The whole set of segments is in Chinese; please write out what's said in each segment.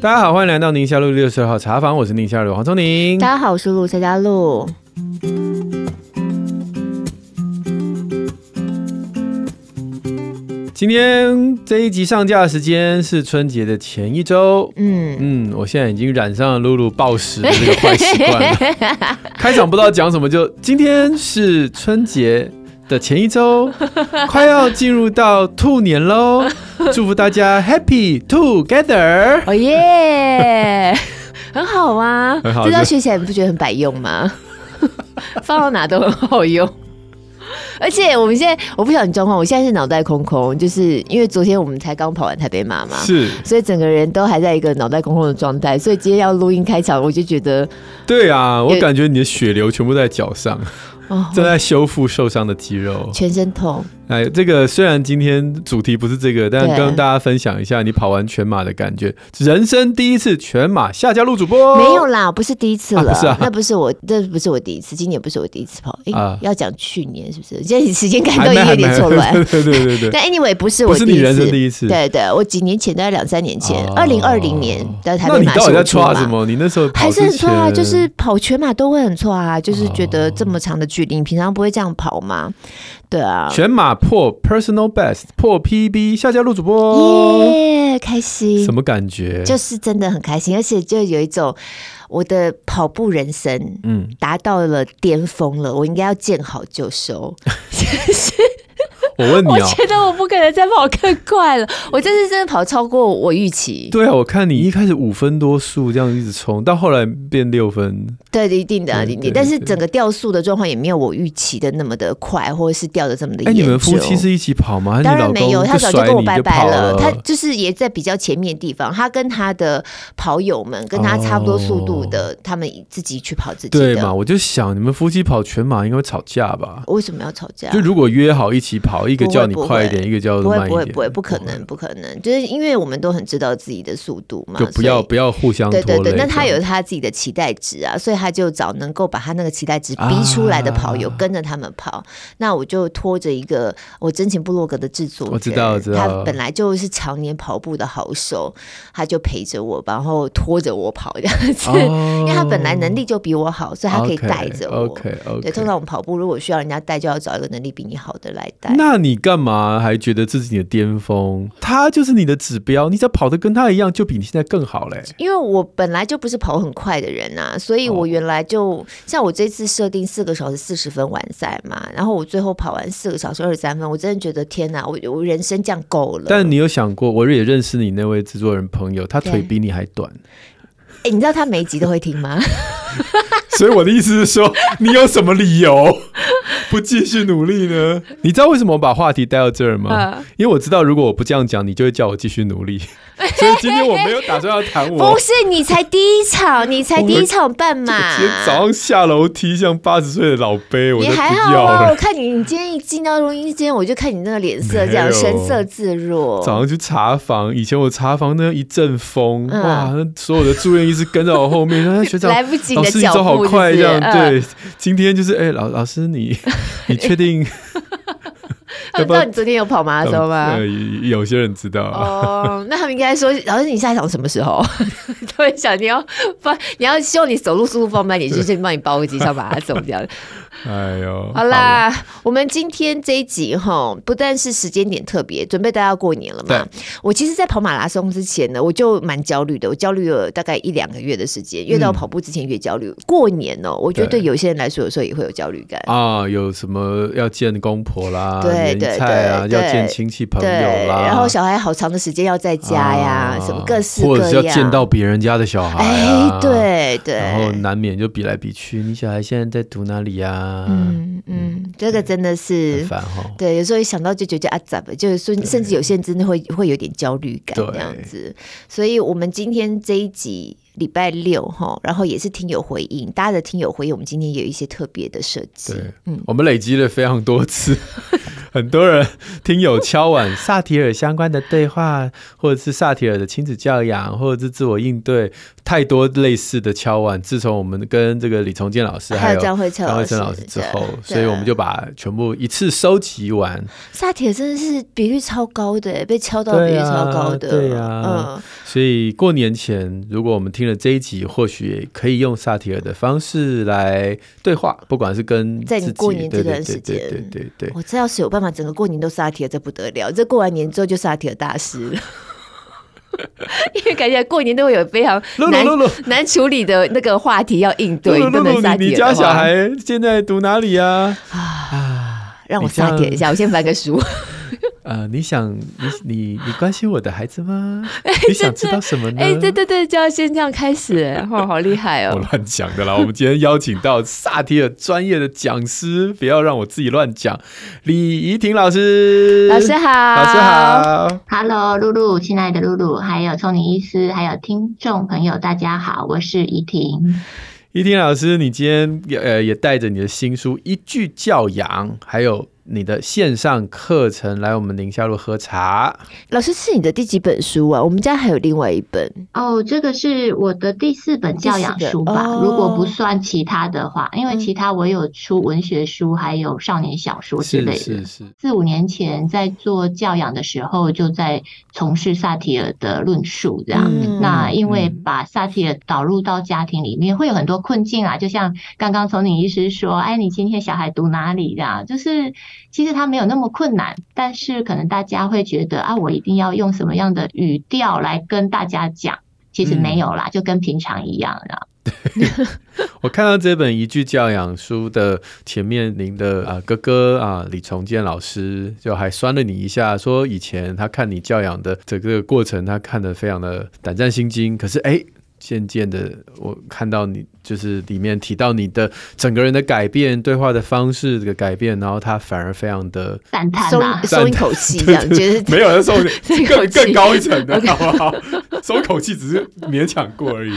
大家好，欢迎来到宁夏路六十二号茶房，我是宁夏路黄聪宁。大家好，我是陆夏佳露。今天这一集上架的时间是春节的前一周。嗯嗯，我现在已经染上了露露暴食的这个坏习惯了。开场不知道讲什么就，就今天是春节的前一周，快要进入到兔年喽！祝福大家 Happy Together！哦耶，很好啊，很好，这招学起来你不觉得很百用吗？放到哪都很好用。而且我们现在，我不晓得你状况，我现在是脑袋空空，就是因为昨天我们才刚跑完台北马嘛，是，所以整个人都还在一个脑袋空空的状态，所以今天要录音开场，我就觉得，对啊，我感觉你的血流全部在脚上，正在修复受伤的肌肉，全身痛。哎，这个虽然今天主题不是这个，但跟大家分享一下你跑完全马的感觉。人生第一次全马，夏家路主播没有啦，不是第一次了，啊不是啊、那不是我，这不是我第一次，今年不是我第一次跑。哎，啊、要讲去年是不是？现在时间感都有点错乱。对对对对。但 anyway 不是我第一次，不是你人生第一次。对对，我几年前，大概两三年前，二零二零年的台北马。那你到底在抓什么？你那时候还是很错啊，就是跑全马都会很错啊，就是觉得这么长的距离，你平常不会这样跑吗？对啊，全马破 personal best 破 PB，夏家路主播耶，开心，什么感觉？就是真的很开心，而且就有一种我的跑步人生，嗯，达到了巅峰了，我应该要见好就收。我问你、喔、我觉得我不可能再跑更快了。我这次真的跑超过我预期。对啊，我看你一开始五分多速这样一直冲，到后来变六分。对，一定的，一定。但是整个掉速的状况也没有我预期的那么的快，或者是掉的这么的严重。哎、欸，你们夫妻是一起跑吗？当然没有，他早就跟我拜拜了。他就是也在比较前面的地方，他跟他的跑友们跟他差不多速度的，哦、他们自己去跑自己的。对嘛？我就想你们夫妻跑全马应该会吵架吧？为什么要吵架？就如果约好一起跑。一个叫你快一点，一个叫慢一点，不会不会不可能不可能，就是因为我们都很知道自己的速度嘛，就不要不要互相。对对对，那他有他自己的期待值啊，所以他就找能够把他那个期待值逼出来的跑友跟着他们跑。那我就拖着一个我真情部落格的制作人，我知道我知道，他本来就是常年跑步的好手，他就陪着我，然后拖着我跑这样子，因为他本来能力就比我好，所以他可以带着我。OK OK，对，通常我们跑步如果需要人家带，就要找一个能力比你好的来带。那你干嘛还觉得这是你的巅峰？他就是你的指标，你只要跑得跟他一样，就比你现在更好嘞。因为我本来就不是跑很快的人呐，所以我原来就、哦、像我这次设定四个小时四十分完赛嘛，然后我最后跑完四个小时二十三分，我真的觉得天哪，我我人生这样够了。但你有想过，我也认识你那位制作人朋友，他腿比你还短。哎，你知道他每一集都会听吗？所以我的意思是说，你有什么理由不继续努力呢？你知道为什么我把话题带到这儿吗？因为我知道，如果我不这样讲，你就会叫我继续努力。所以今天我没有打算要谈我。不是，你才第一场，你才第一场半马。今天早上下楼梯像八十岁的老辈，我你还好啊？我看你，你今天一进到录音间，我就看你那个脸色这样神色自若。早上去查房，以前我查房那一阵风，哇，那所有的住院医师跟在我后面，那学长来不及的脚步。快这样对，今天就是哎，老老师你 你确定？他们知道你昨天有跑马拉松吗？有些人知道哦。那他们应该说，老师你下一场什么时候？他们想你要放，你要希望你走路速度放慢点，就先帮你包个机上马拉松这样。哎呦，好啦，好我们今天这一集哈，不但是时间点特别，准备大家过年了嘛。我其实，在跑马拉松之前呢，我就蛮焦虑的，我焦虑了大概一两个月的时间，越到跑步之前越焦虑。嗯、过年哦，我觉得对。有些人来说，有时候也会有焦虑感。啊，有什么要见公婆啦，对对对，啊、要见亲戚朋友啦，然后小孩好长的时间要在家呀，啊、什么各式各样，或者是要见到别人家的小孩、啊，哎，对对，然后难免就比来比去，你小孩现在在读哪里呀、啊？嗯。嗯，这个真的是，烦哦、对，有时候一想到就觉得啊，咋的，就是说，甚至有些人真的会会有点焦虑感这样子。所以，我们今天这一集礼拜六哈，然后也是听友回应，大家的听友回应，我们今天有一些特别的设计。对，嗯，我们累积了非常多次。很多人听友敲碗 萨提尔相关的对话，或者是萨提尔的亲子教养，或者是自我应对，太多类似的敲碗。自从我们跟这个李崇建老师还有张惠成老师之后，所以我们就把全部一次收集完。萨提尔真的是比率超高的，被敲到比率超高的，对呀、啊。嗯，所以过年前，如果我们听了这一集，或许也可以用萨提尔的方式来对话，不管是跟在你过年这段时间，对对对对对。我这要是有办法，整个过年都萨提尔，这不得了。这过完年之后就萨提尔大师了，因为感觉过年都会有非常难难处理的那个话题要应对。露露，你家小孩现在读哪里呀？啊，让我撒点一下，我先翻个书。呃，你想你你你关心我的孩子吗？你想知道什么呢？哎，对对对，就要先这样开始，哦，好厉害哦！我乱讲的啦。我们今天邀请到萨提尔专业的讲师，不要让我自己乱讲。李怡婷老师，老师好，老师好，Hello，露露，亲爱的露露，还有聪明医师，还有听众朋友，大家好，我是怡婷。怡婷老师，你今天呃也带着你的新书《一句教养》，还有。你的线上课程来我们宁夏路喝茶，老师是你的第几本书啊？我们家还有另外一本哦，这个是我的第四本教养书吧？哦、如果不算其他的话，因为其他我有出文学书，还有少年小说之类的。是是是。四五年前在做教养的时候，就在从事萨提尔的论述，这样。嗯、那因为把萨提尔导入到家庭里面，会有很多困境啊。就像刚刚从你医师说，哎，你今天小孩读哪里？这样就是。其实他没有那么困难，但是可能大家会觉得啊，我一定要用什么样的语调来跟大家讲？其实没有啦，嗯、就跟平常一样啦。对，我看到这本一句教养书的前面，您的啊哥哥啊李崇建老师就还酸了你一下，说以前他看你教养的整个过程，他看得非常的胆战心惊。可是哎，渐渐的我看到你。就是里面提到你的整个人的改变，对话的方式的改变，然后他反而非常的赞叹，松 松一口气，这样觉得没有人松更更高一层的，好不好？松口气只是勉强过而已。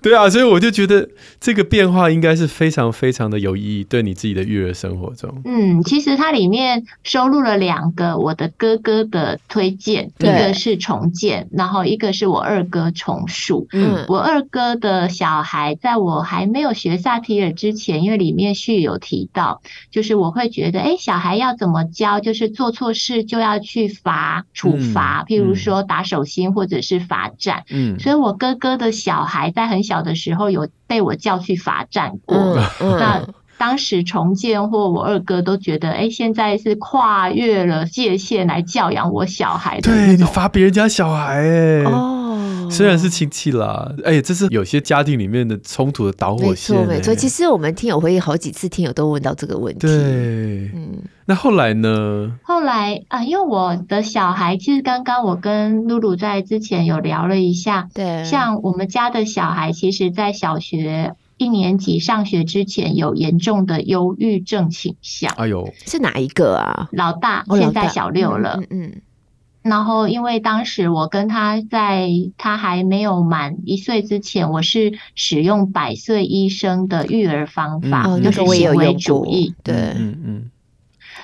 对啊，所以我就觉得这个变化应该是非常非常的有意义，对你自己的育儿生活中。嗯，其实它里面收录了两个我的哥哥的推荐，一个是重建，然后一个是我二哥重塑。嗯，我二哥的小孩在我。还没有学萨提尔之前，因为里面序有提到，就是我会觉得，哎，小孩要怎么教？就是做错事就要去罚处罚，嗯、譬如说打手心或者是罚站。嗯，所以我哥哥的小孩在很小的时候有被我叫去罚站过。嗯嗯、那当时重建或我二哥都觉得，哎，现在是跨越了界限来教养我小孩的。对，你罚别人家小孩，哎。哦虽然是亲戚啦，哎，这是有些家庭里面的冲突的导火线。没错，没错。其实我们听友会议好几次，听友都问到这个问题。对，嗯。那后来呢？后来啊，因为我的小孩，其实刚刚我跟露露在之前有聊了一下。对。像我们家的小孩，其实在小学一年级上学之前，有严重的忧郁症倾向。哎呦，是哪一个啊？老大，现在小六了。嗯，嗯。嗯然后，因为当时我跟他在他还没有满一岁之前，我是使用百岁医生的育儿方法，嗯、就是行为主义。对，嗯嗯。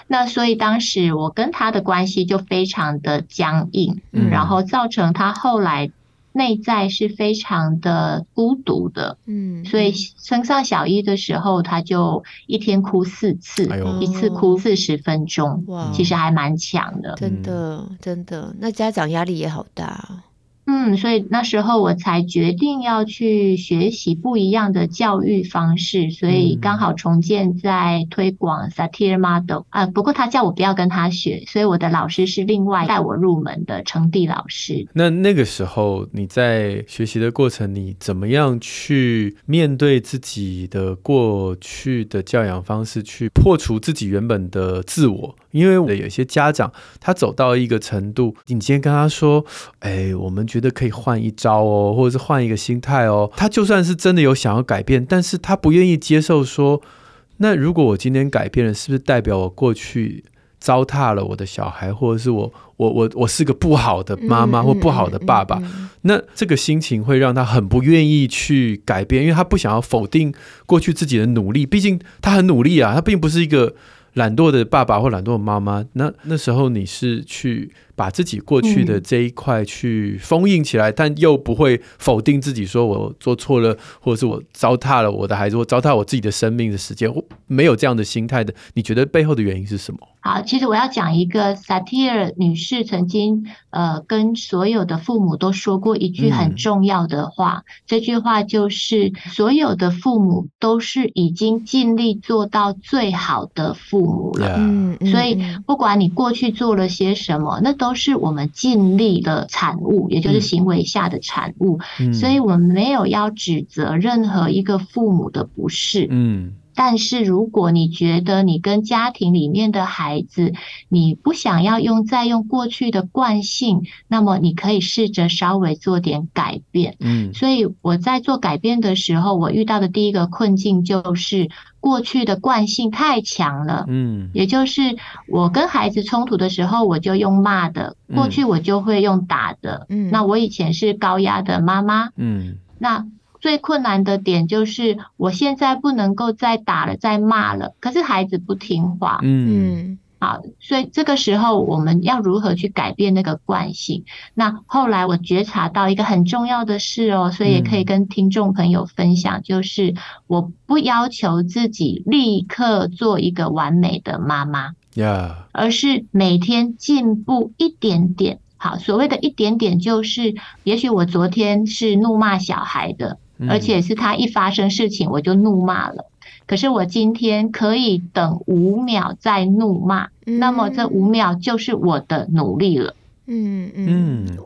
那所以当时我跟他的关系就非常的僵硬，嗯、然后造成他后来。内在是非常的孤独的，嗯，所以升上小一的时候，他就一天哭四次，哎、一次哭四十分钟，哇，其实还蛮强的，真的，真的，那家长压力也好大。嗯，所以那时候我才决定要去学习不一样的教育方式，所以刚好重建在推广 satire model 啊。不过他叫我不要跟他学，所以我的老师是另外带我入门的程蒂老师。那那个时候你在学习的过程，你怎么样去面对自己的过去的教养方式，去破除自己原本的自我？因为有些家长他走到一个程度，你今天跟他说：“哎，我们觉得可以换一招哦，或者是换一个心态哦。”他就算是真的有想要改变，但是他不愿意接受说：“那如果我今天改变了，是不是代表我过去糟蹋了我的小孩，或者是我我我我是个不好的妈妈或不好的爸爸？”那这个心情会让他很不愿意去改变，因为他不想要否定过去自己的努力。毕竟他很努力啊，他并不是一个。懒惰的爸爸或懒惰的妈妈，那那时候你是去把自己过去的这一块去封印起来，嗯、但又不会否定自己，说我做错了，或者是我糟蹋了我的孩子，我糟蹋我自己的生命的时间，我没有这样的心态的，你觉得背后的原因是什么？好，其实我要讲一个萨提尔女士曾经呃跟所有的父母都说过一句很重要的话，嗯、这句话就是所有的父母都是已经尽力做到最好的父母了。嗯所以不管你过去做了些什么，那都是我们尽力的产物，也就是行为下的产物。嗯、所以我们没有要指责任何一个父母的不是。嗯。但是如果你觉得你跟家庭里面的孩子，你不想要用再用过去的惯性，那么你可以试着稍微做点改变。嗯，所以我在做改变的时候，我遇到的第一个困境就是过去的惯性太强了。嗯，也就是我跟孩子冲突的时候，我就用骂的，过去我就会用打的。嗯，那我以前是高压的妈妈。嗯，那。最困难的点就是，我现在不能够再打了，再骂了。可是孩子不听话，嗯，好，所以这个时候我们要如何去改变那个惯性？那后来我觉察到一个很重要的事哦，所以也可以跟听众朋友分享，就是我不要求自己立刻做一个完美的妈妈，Yeah，而是每天进步一点点。好，所谓的一点点，就是也许我昨天是怒骂小孩的。而且是他一发生事情我就怒骂了，可是我今天可以等五秒再怒骂，那么这五秒就是我的努力了。嗯。嗯，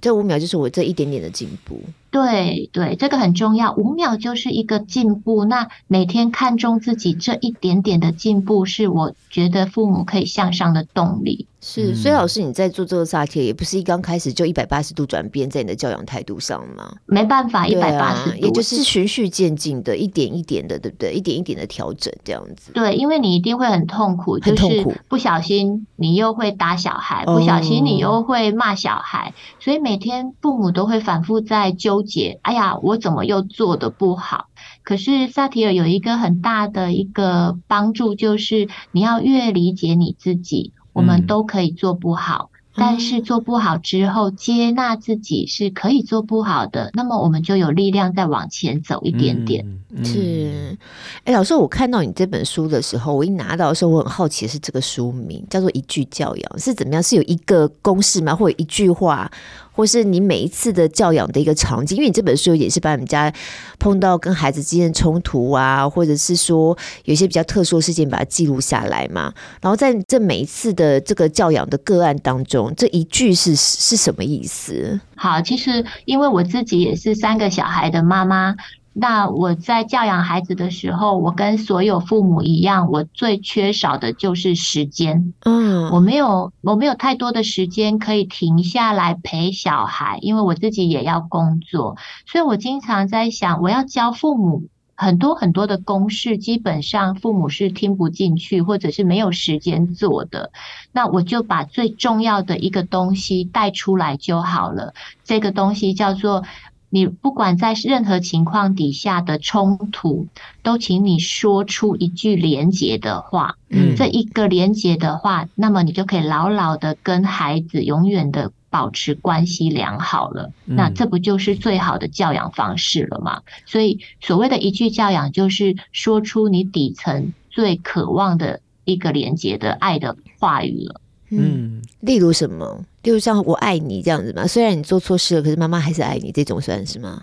这五秒就是我这一点点的进步。对对，这个很重要，五秒就是一个进步。那每天看重自己这一点点的进步，是我觉得父母可以向上的动力。是，所以老师你在做这个萨提，也不是一刚开始就一百八十度转变在你的教养态度上吗？没办法，一百八十度，也就是循序渐进的，一点一点的，对不对？一点一点的调整这样子。对，因为你一定会很痛苦，就是不小心你又会打小孩，不小心你又会骂小孩，所以每天父母都会反复在纠结。哎呀，我怎么又做的不好？可是萨提尔有一个很大的一个帮助，就是你要越理解你自己。我们都可以做不好，嗯、但是做不好之后，接纳自己是可以做不好的，那么我们就有力量再往前走一点点。是，哎，老师，我看到你这本书的时候，我一拿到的时候，我很好奇的是这个书名叫做《一句教养》是怎么样？是有一个公式吗？或者一句话？或是你每一次的教养的一个场景，因为你这本书也是把你们家碰到跟孩子之间的冲突啊，或者是说有一些比较特殊的事件，把它记录下来嘛。然后在这每一次的这个教养的个案当中，这一句是是什么意思？好，其实因为我自己也是三个小孩的妈妈。那我在教养孩子的时候，我跟所有父母一样，我最缺少的就是时间。嗯，我没有，我没有太多的时间可以停下来陪小孩，因为我自己也要工作，所以我经常在想，我要教父母很多很多的公式，基本上父母是听不进去，或者是没有时间做的。那我就把最重要的一个东西带出来就好了。这个东西叫做。你不管在任何情况底下的冲突，都请你说出一句连结的话。嗯，这一个连结的话，那么你就可以牢牢的跟孩子永远的保持关系良好了。那这不就是最好的教养方式了吗？所以所谓的一句教养，就是说出你底层最渴望的一个连结的爱的话语了。嗯，例如什么？例如像“我爱你”这样子嘛？虽然你做错事了，可是妈妈还是爱你，这种算是吗？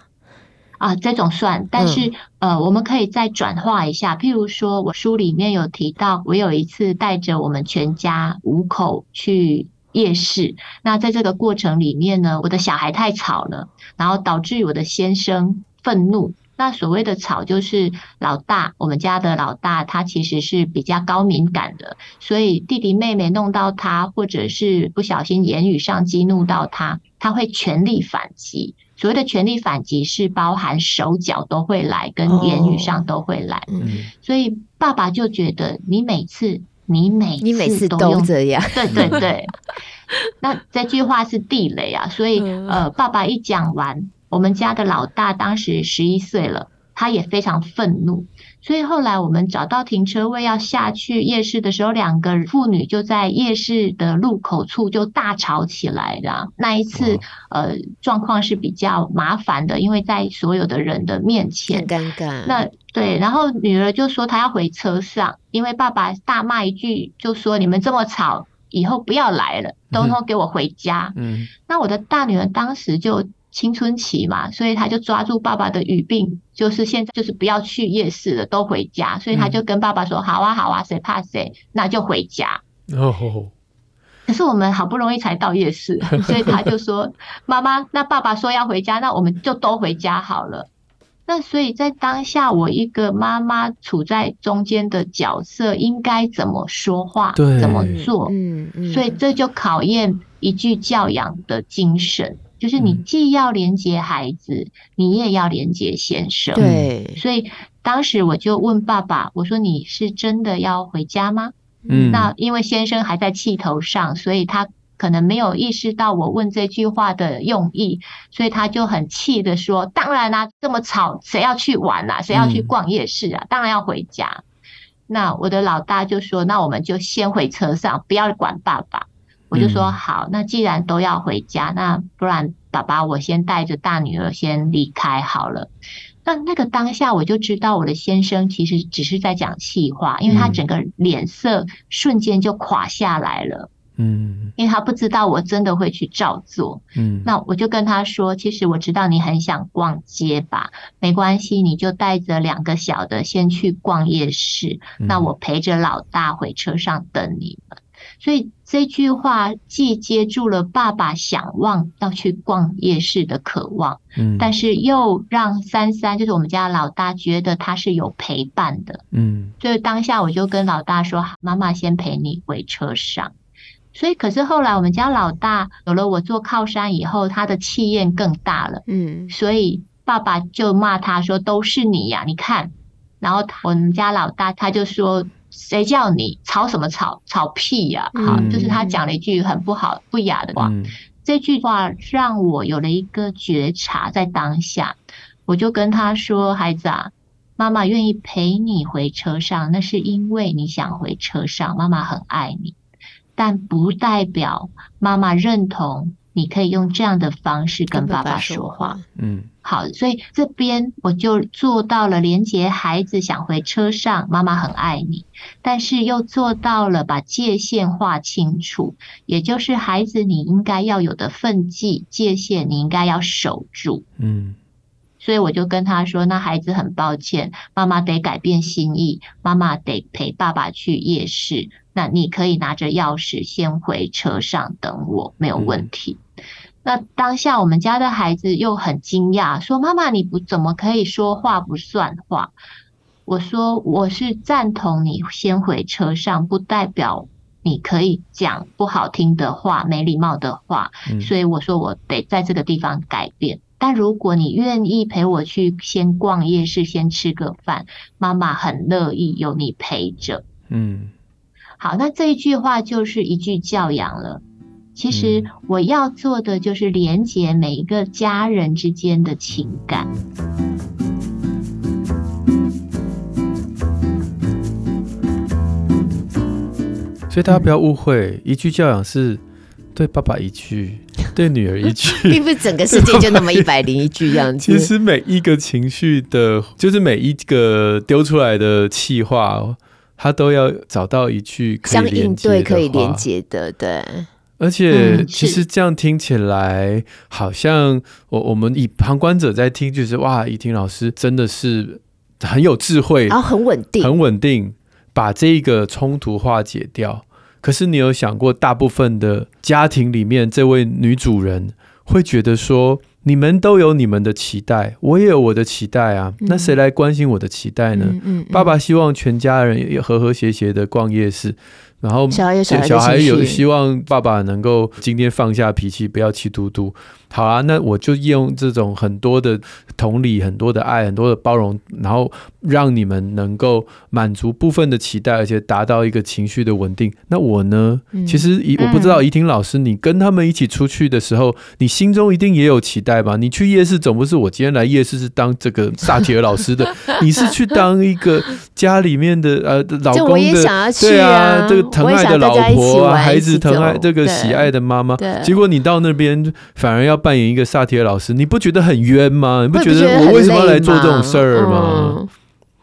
啊，这种算。但是、嗯、呃，我们可以再转化一下。譬如说，我书里面有提到，我有一次带着我们全家五口去夜市。那在这个过程里面呢，我的小孩太吵了，然后导致我的先生愤怒。那所谓的吵，就是老大，我们家的老大，他其实是比较高敏感的，所以弟弟妹妹弄到他，或者是不小心言语上激怒到他，他会全力反击。所谓的全力反击，是包含手脚都会来，跟言语上都会来。哦、嗯，所以爸爸就觉得你每次，你每你每次都用这样，对对对。那这句话是地雷啊，所以呃，爸爸一讲完。我们家的老大当时十一岁了，他也非常愤怒。所以后来我们找到停车位要下去夜市的时候，两个妇女就在夜市的路口处就大吵起来了。那一次，呃，状况是比较麻烦的，因为在所有的人的面前，很尴尬。那对，然后女儿就说她要回车上，因为爸爸大骂一句，就说你们这么吵，以后不要来了，都通给我回家。嗯，那我的大女儿当时就。青春期嘛，所以他就抓住爸爸的语病，就是现在就是不要去夜市了，都回家。所以他就跟爸爸说：“好啊，好啊，谁怕谁，那就回家。”哦。可是我们好不容易才到夜市，所以他就说：“妈妈，那爸爸说要回家，那我们就都回家好了。”那所以在当下，我一个妈妈处在中间的角色，应该怎么说话，对怎么做？嗯嗯。所以这就考验一句教养的精神。就是你既要连接孩子，嗯、你也要连接先生。对，所以当时我就问爸爸：“我说你是真的要回家吗？”嗯，那因为先生还在气头上，所以他可能没有意识到我问这句话的用意，所以他就很气的说：“当然啦、啊，这么吵，谁要去玩啊？谁要去逛夜市啊？嗯、当然要回家。”那我的老大就说：“那我们就先回车上，不要管爸爸。”我就说好，那既然都要回家，那不然爸爸我先带着大女儿先离开好了。那那个当下我就知道我的先生其实只是在讲气话，因为他整个脸色瞬间就垮下来了。嗯，因为他不知道我真的会去照做。嗯，那我就跟他说，其实我知道你很想逛街吧，没关系，你就带着两个小的先去逛夜市，那我陪着老大回车上等你们。所以这句话既接住了爸爸想望要去逛夜市的渴望，嗯，但是又让三三就是我们家老大觉得他是有陪伴的，嗯，所以当下我就跟老大说：“妈妈先陪你回车上。”所以可是后来我们家老大有了我做靠山以后，他的气焰更大了，嗯，所以爸爸就骂他说：“都是你呀，你看。”然后我们家老大他就说。谁叫你吵什么吵？吵屁呀！好，就是他讲了一句很不好、不雅的话。这句话让我有了一个觉察，在当下，我就跟他说：“孩子啊，妈妈愿意陪你回车上，那是因为你想回车上，妈妈很爱你，但不代表妈妈认同。”你可以用这样的方式跟爸爸说话，嗯，好，所以这边我就做到了连接孩子想回车上，妈妈很爱你，但是又做到了把界限划清楚，也就是孩子你应该要有的分际界限，你应该要守住，嗯，所以我就跟他说，那孩子很抱歉，妈妈得改变心意，妈妈得陪爸爸去夜市，那你可以拿着钥匙先回车上等我，没有问题。嗯那当下我们家的孩子又很惊讶，说：“妈妈，你不怎么可以说话不算话？”我说：“我是赞同你先回车上，不代表你可以讲不好听的话、没礼貌的话。所以我说我得在这个地方改变。但如果你愿意陪我去先逛夜市，先吃个饭，妈妈很乐意有你陪着。”嗯，好，那这一句话就是一句教养了。其实我要做的就是连接每一个家人之间的情感。所以大家不要误会，一句教养是对爸爸一句，对女儿一句，并不是整个世界就那么一百零一句样 子。其实每一个情绪的，就是每一个丢出来的气话，他都要找到一句可以相应对可以连接的，对。而且其实这样听起来，好像我我们以旁观者在听，就是哇，怡婷老师真的是很有智慧，然后很稳定，很稳定，把这个冲突化解掉。可是你有想过，大部分的家庭里面，这位女主人会觉得说，你们都有你们的期待，我也有我的期待啊，那谁来关心我的期待呢？嗯、爸爸希望全家人也和和谐谐的逛夜市。然后小孩小孩有希望爸爸能够今天放下脾气，不要气嘟嘟。好啊，那我就用这种很多的同理、很多的爱、很多的包容，然后让你们能够满足部分的期待，而且达到一个情绪的稳定。那我呢？嗯、其实怡，我不知道怡婷老师，你跟他们一起出去的时候，你心中一定也有期待吧？你去夜市总不是我今天来夜市是当这个萨提尔老师的，你是去当一个家里面的呃老公的，我也想要去啊，对啊，这个疼爱的老婆啊，孩子疼爱这个喜爱的妈妈，结果你到那边反而要。扮演一个萨提尔老师，你不觉得很冤吗？你不觉得我为什么要来做这种事儿吗？嗯、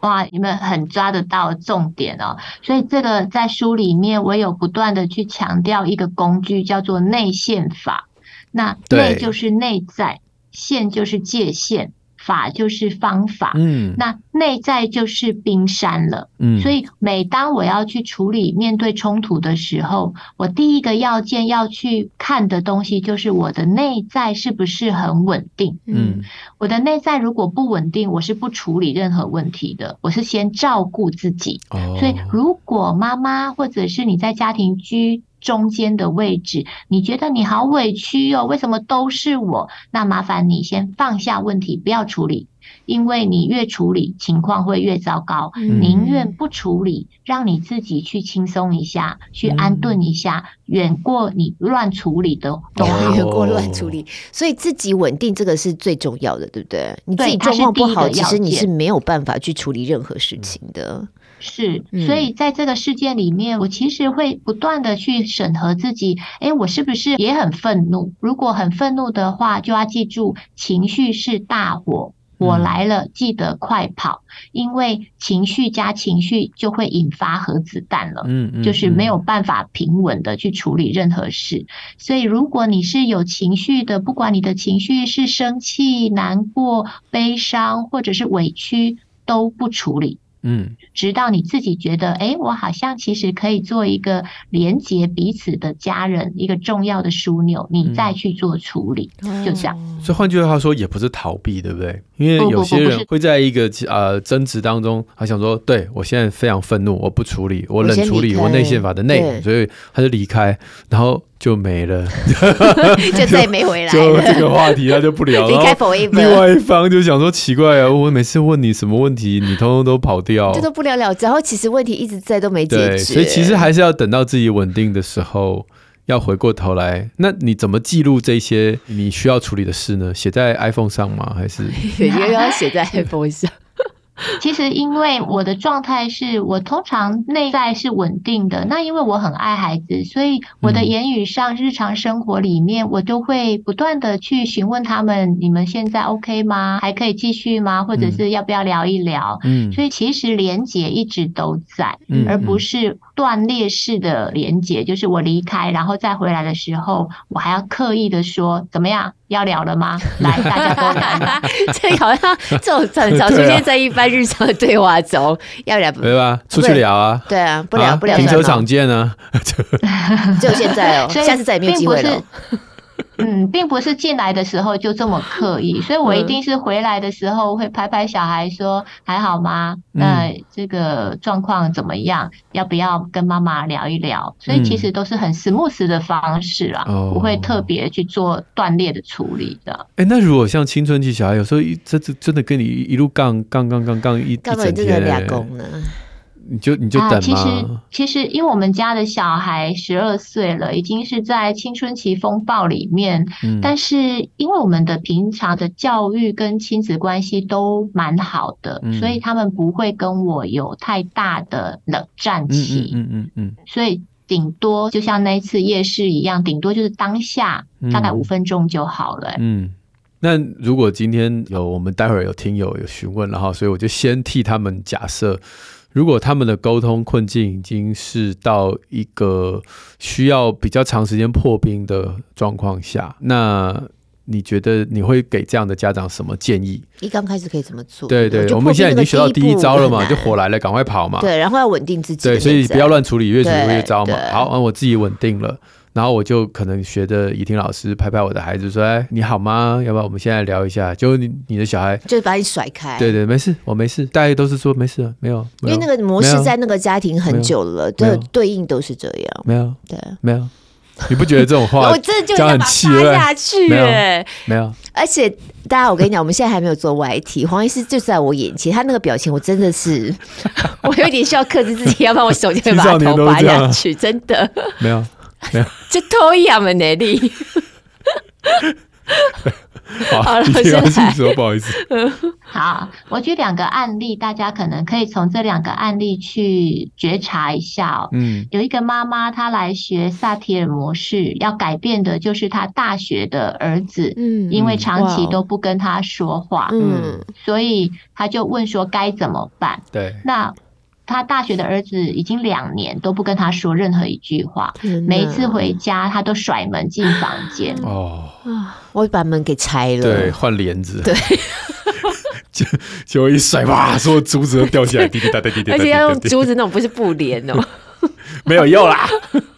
哇，你们很抓得到重点哦。所以这个在书里面，我有不断的去强调一个工具，叫做内线法。那内就是内在，线就是界限。法就是方法，嗯，那内在就是冰山了，嗯，所以每当我要去处理面对冲突的时候，我第一个要件要去看的东西就是我的内在是不是很稳定，嗯，我的内在如果不稳定，我是不处理任何问题的，我是先照顾自己，哦，所以如果妈妈或者是你在家庭居中间的位置，你觉得你好委屈哦？为什么都是我？那麻烦你先放下问题，不要处理，因为你越处理，情况会越糟糕。嗯、宁愿不处理，让你自己去轻松一下，去安顿一下，远、嗯、过你乱处理的都好。远过乱处理，所以自己稳定这个是最重要的，对不对？你自己状况不好，其实你是没有办法去处理任何事情的。是，所以在这个事件里面，我其实会不断的去审核自己，哎，我是不是也很愤怒？如果很愤怒的话，就要记住，情绪是大火，我来了，记得快跑，因为情绪加情绪就会引发核子弹了，嗯，就是没有办法平稳的去处理任何事。所以，如果你是有情绪的，不管你的情绪是生气、难过、悲伤，或者是委屈，都不处理。嗯，直到你自己觉得，哎、欸，我好像其实可以做一个连接彼此的家人，一个重要的枢纽，你再去做处理，嗯、就这样。所以换句话说，也不是逃避，对不对？因为有些人会在一个呃争执当中，他想说，对我现在非常愤怒，我不处理，我冷处理，我内线法的内，所以他就离开，然后。就没了，就再也没回来了。就这个话题他就不聊了。离开 forever。另外一方就想说奇怪啊，我每次问你什么问题，你通通都跑掉，这都不了了之。然后其实问题一直在都没解决。所以其实还是要等到自己稳定的时候，要回过头来。那你怎么记录这些你需要处理的事呢？写在 iPhone 上吗？还是 也要写在 iPhone 上？其实，因为我的状态是我通常内在是稳定的。那因为我很爱孩子，所以我的言语上、日常生活里面，我都会不断的去询问他们：你们现在 OK 吗？还可以继续吗？或者是要不要聊一聊？嗯，所以其实连结一直都在，而不是断裂式的连接。就是我离开，然后再回来的时候，我还要刻意的说怎么样？要聊了吗？来，大家都来。这好像这种很少出现在一般日常的对话中。要聊对吧？出去聊啊。对啊，不聊不聊。停车场见啊。就现在哦，下次再也没有机会了。嗯，并不是进来的时候就这么刻意，所以我一定是回来的时候会拍拍小孩说：“还好吗？那这个状况怎么样？要不要跟妈妈聊一聊？”所以其实都是很 smooth 的方式啊，不会特别去做断裂的处理的。哎，那如果像青春期小孩，有时候一这这真的跟你一路杠杠杠杠杠一一整天。你就你就等吗？啊，其实其实，因为我们家的小孩十二岁了，已经是在青春期风暴里面。嗯，但是因为我们的平常的教育跟亲子关系都蛮好的，嗯，所以他们不会跟我有太大的冷战期。嗯嗯嗯，嗯。所以顶多就像那一次夜市一样，顶多就是当下大概五分钟就好了。嗯，那如果今天有我们待会儿有听友有询问，然后所以我就先替他们假设。如果他们的沟通困境已经是到一个需要比较长时间破冰的状况下，那你觉得你会给这样的家长什么建议？一刚开始可以怎么做？对对，我们现在已经学到第一招了嘛，就火来了，赶快跑嘛。对，然后要稳定自己。对，所以不要乱处理，越处理越糟嘛。好，我自己稳定了。然后我就可能学着怡婷老师拍拍我的孩子说：“哎，你好吗？要不要我们现在聊一下？”就你你的小孩就把你甩开。对对，没事，我没事。大家都是说没事，没有。没有，因为那个模式在那个家庭很久了，对，对应都是这样。没有，对，没有。你不觉得这种话 我真的就想把它发下去？哎，没有。而且大家，我跟你讲，我们现在还没有做 YT，黄医师就在我眼前，他那个表情，我真的是，我有点需要克制自己，要不然我手就会把他头拔下去，真的。没有。没有，就偷一样的能力。好，好了，现在说不好意思。好，我举两个案例，大家可能可以从这两个案例去觉察一下哦。嗯，有一个妈妈，她来学萨提尔模式，要改变的就是她大学的儿子。嗯，因为长期都不跟他说话。嗯，所以他就问说该怎么办？对，那。他大学的儿子已经两年都不跟他说任何一句话，每一次回家他都甩门进房间。哦，我把门给拆了，对，换帘子，对，就就一甩，哇，所有珠子都掉下来，滴滴答答，滴滴答答，而且要用珠子那种，不是布帘哦，没有用啦。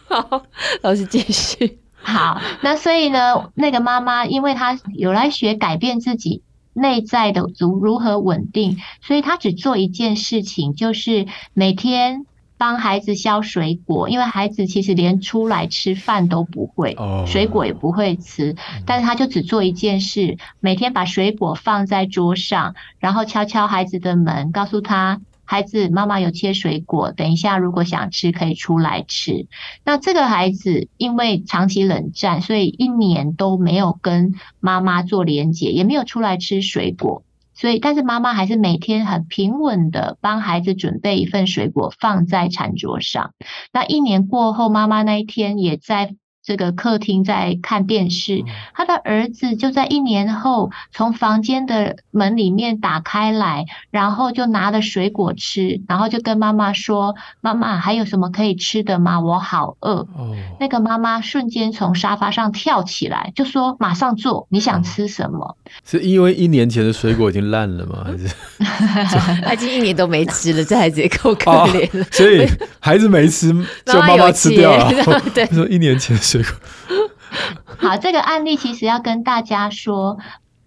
好，老师继续。好，那所以呢，那个妈妈因为她有来学改变自己。内在的如如何稳定，所以他只做一件事情，就是每天帮孩子削水果，因为孩子其实连出来吃饭都不会，水果也不会吃，但是他就只做一件事，每天把水果放在桌上，然后敲敲孩子的门，告诉他。孩子，妈妈有切水果，等一下如果想吃可以出来吃。那这个孩子因为长期冷战，所以一年都没有跟妈妈做连结，也没有出来吃水果。所以，但是妈妈还是每天很平稳的帮孩子准备一份水果放在餐桌上。那一年过后，妈妈那一天也在。这个客厅在看电视，他的儿子就在一年后从房间的门里面打开来，然后就拿了水果吃，然后就跟妈妈说：“妈妈，还有什么可以吃的吗？我好饿。”那个妈妈瞬间从沙发上跳起来，就说：“马上做，你想吃什么？” 是因为一年前的水果已经烂了吗？还是 他已经一年都没吃了？这孩子也够可怜了。所以孩子没吃，就妈妈吃掉了。对，说一年前 好，这个案例其实要跟大家说，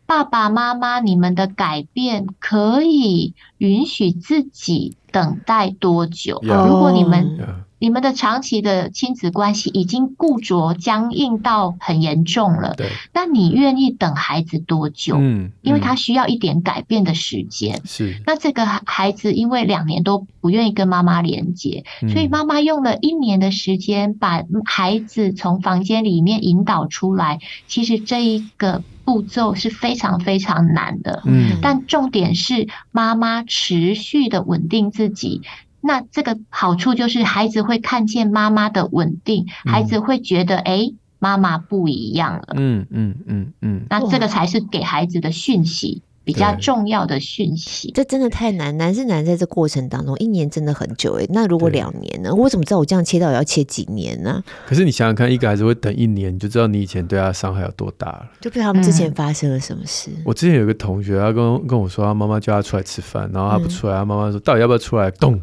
爸爸妈妈，你们的改变可以允许自己等待多久？如果你们。你们的长期的亲子关系已经固着、僵硬到很严重了。对，那你愿意等孩子多久？嗯，嗯，因为他需要一点改变的时间。是，那这个孩子因为两年都不愿意跟妈妈连接，嗯，所以妈妈用了一年的时间把孩子从房间里面引导出来。其实这一个步骤是非常非常难的。嗯，但重点是妈妈持续的稳定自己。那这个好处就是孩子会看见妈妈的稳定，嗯、孩子会觉得哎，妈妈不一样了。嗯嗯嗯嗯。那这个才是给孩子的讯息，比较重要的讯息。这真的太难，难是难在这过程当中，一年真的很久哎。那如果两年呢？我怎么知道我这样切到要切几年呢？可是你想想看，一个孩子会等一年，你就知道你以前对他伤害有多大了。就不知道他们之前发生了什么事。嗯、我之前有个同学，他跟跟我说，他妈妈叫他出来吃饭，然后他不出来，他妈妈说，到底要不要出来？动。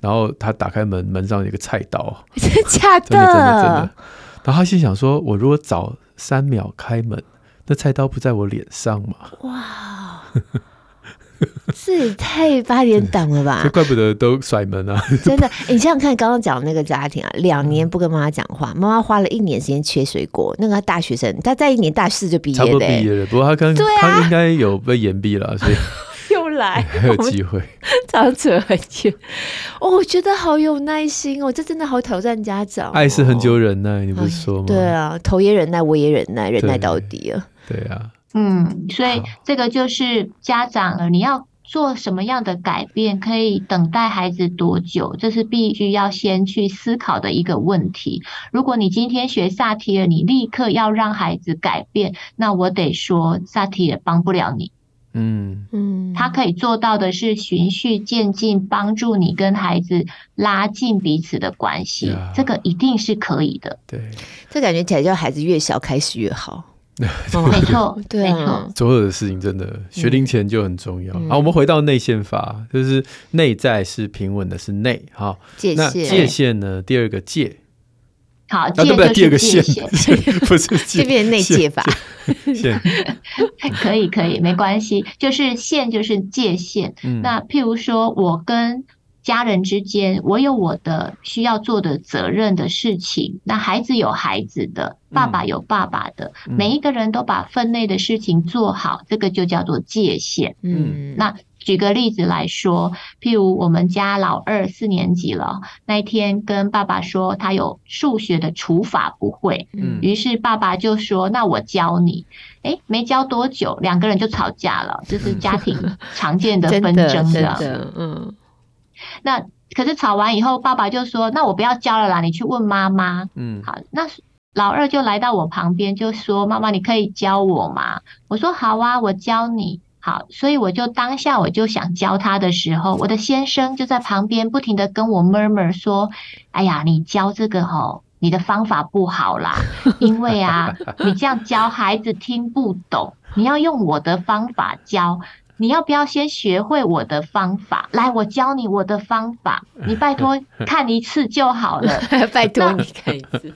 然后他打开门，门上有一个菜刀，真的假的？真的真的真的。然后他心想说：“我如果早三秒开门，那菜刀不在我脸上吗？”哇，这也太八点档了吧！这怪不得都甩门啊！真的，你想想看，刚刚讲的那个家庭啊，两年不跟妈妈讲话，妈妈花了一年时间切水果。那个他大学生，他在一年大四就毕业了，差不多毕业了。不过他跟、啊、他应该有被延毕了，所以。来，还有机会，长扯很远。哦，我觉得好有耐心哦，这真的好挑战家长哦。爱是很久忍耐，你不是说吗？对啊，头也忍耐，我也忍耐，忍耐到底啊。对啊，嗯，所以这个就是家长，你要做什么样的改变，可以等待孩子多久，这是必须要先去思考的一个问题。如果你今天学萨提尔，你立刻要让孩子改变，那我得说，萨提尔帮不了你。嗯嗯，他可以做到的是循序渐进，帮助你跟孩子拉近彼此的关系，啊、这个一定是可以的。对，这感觉起来叫孩子越小开始越好。没错，对，没错。所有的事情真的学龄前就很重要。好、我们回到内线法，就是内在是平稳的，是内。哈，界限。那界限呢？第二个界，好，戒就是界限 不是这边内戒法。可以可以，没关系，就是限就是界限。嗯、那譬如说，我跟家人之间，我有我的需要做的责任的事情，那孩子有孩子的，爸爸有爸爸的，嗯、每一个人都把分内的事情做好，这个就叫做界限。嗯，那。举个例子来说，譬如我们家老二四年级了，那一天跟爸爸说他有数学的除法不会，嗯，于是爸爸就说：“那我教你。”诶，没教多久，两个人就吵架了，这是家庭 常见的纷争的，嗯。那可是吵完以后，爸爸就说：“那我不要教了啦，你去问妈妈。”嗯，好，那老二就来到我旁边就说：“妈妈，你可以教我吗？”我说：“好啊，我教你。”所以我就当下我就想教他的时候，我的先生就在旁边不停的跟我 murmur 说：“哎呀，你教这个吼，你的方法不好啦，因为啊，你这样教孩子听不懂，你要用我的方法教。”你要不要先学会我的方法？来，我教你我的方法。你拜托 看一次就好了。拜托你看一次。